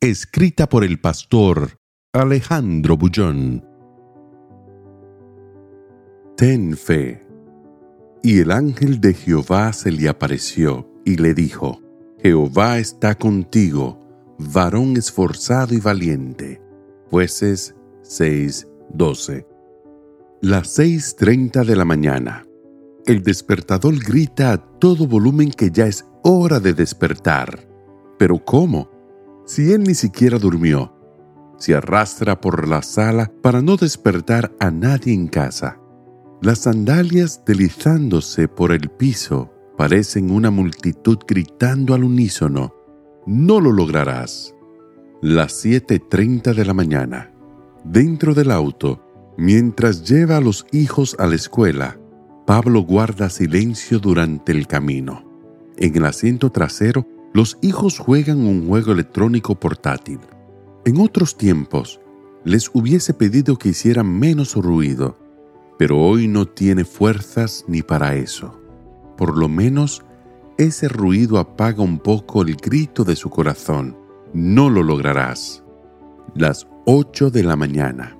Escrita por el pastor Alejandro Bullón. Ten fe. Y el ángel de Jehová se le apareció y le dijo, Jehová está contigo, varón esforzado y valiente. Jueces 6:12. Las 6:30 de la mañana. El despertador grita a todo volumen que ya es hora de despertar. ¿Pero cómo? Si él ni siquiera durmió. Se arrastra por la sala para no despertar a nadie en casa. Las sandalias deslizándose por el piso parecen una multitud gritando al unísono. No lo lograrás. Las 7.30 de la mañana. Dentro del auto, mientras lleva a los hijos a la escuela, Pablo guarda silencio durante el camino. En el asiento trasero, los hijos juegan un juego electrónico portátil. En otros tiempos, les hubiese pedido que hicieran menos ruido, pero hoy no tiene fuerzas ni para eso. Por lo menos, ese ruido apaga un poco el grito de su corazón. No lo lograrás. Las 8 de la mañana.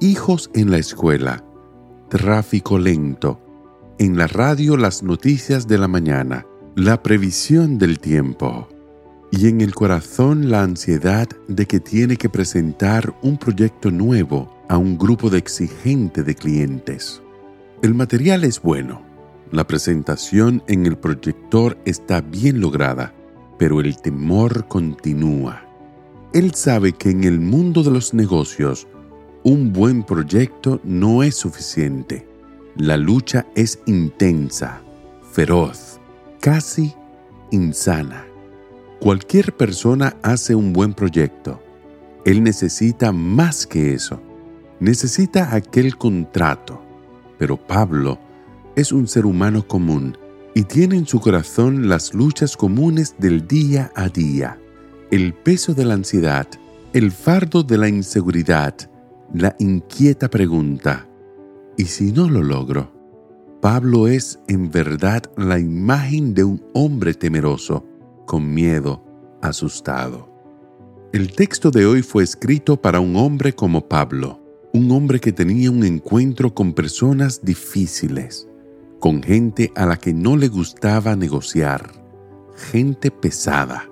Hijos en la escuela. Tráfico lento. En la radio las noticias de la mañana la previsión del tiempo y en el corazón la ansiedad de que tiene que presentar un proyecto nuevo a un grupo de exigente de clientes. El material es bueno, la presentación en el proyector está bien lograda, pero el temor continúa. Él sabe que en el mundo de los negocios, un buen proyecto no es suficiente. La lucha es intensa, feroz casi insana. Cualquier persona hace un buen proyecto. Él necesita más que eso. Necesita aquel contrato. Pero Pablo es un ser humano común y tiene en su corazón las luchas comunes del día a día, el peso de la ansiedad, el fardo de la inseguridad, la inquieta pregunta, ¿y si no lo logro? Pablo es en verdad la imagen de un hombre temeroso, con miedo, asustado. El texto de hoy fue escrito para un hombre como Pablo, un hombre que tenía un encuentro con personas difíciles, con gente a la que no le gustaba negociar, gente pesada.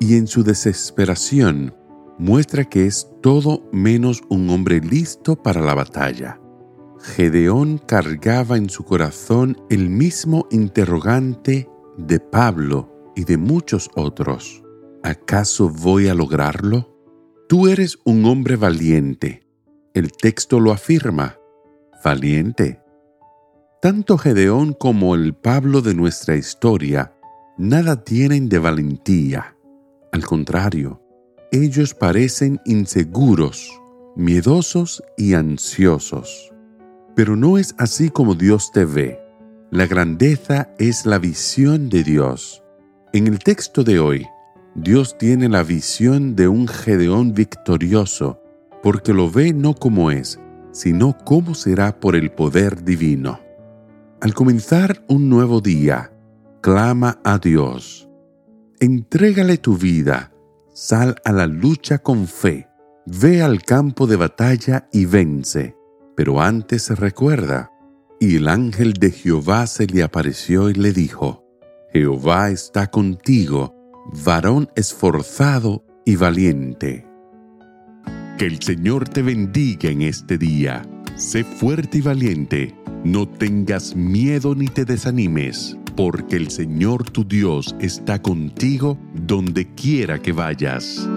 Y en su desesperación muestra que es todo menos un hombre listo para la batalla Gedeón cargaba en su corazón el mismo interrogante de Pablo y de muchos otros. ¿Acaso voy a lograrlo? Tú eres un hombre valiente. El texto lo afirma. Valiente. Tanto Gedeón como el Pablo de nuestra historia nada tienen de valentía. Al contrario, ellos parecen inseguros, miedosos y ansiosos. Pero no es así como Dios te ve. La grandeza es la visión de Dios. En el texto de hoy, Dios tiene la visión de un Gedeón victorioso, porque lo ve no como es, sino como será por el poder divino. Al comenzar un nuevo día, clama a Dios. Entrégale tu vida, sal a la lucha con fe, ve al campo de batalla y vence. Pero antes recuerda, y el ángel de Jehová se le apareció y le dijo, Jehová está contigo, varón esforzado y valiente. Que el Señor te bendiga en este día. Sé fuerte y valiente. No tengas miedo ni te desanimes, porque el Señor tu Dios está contigo donde quiera que vayas.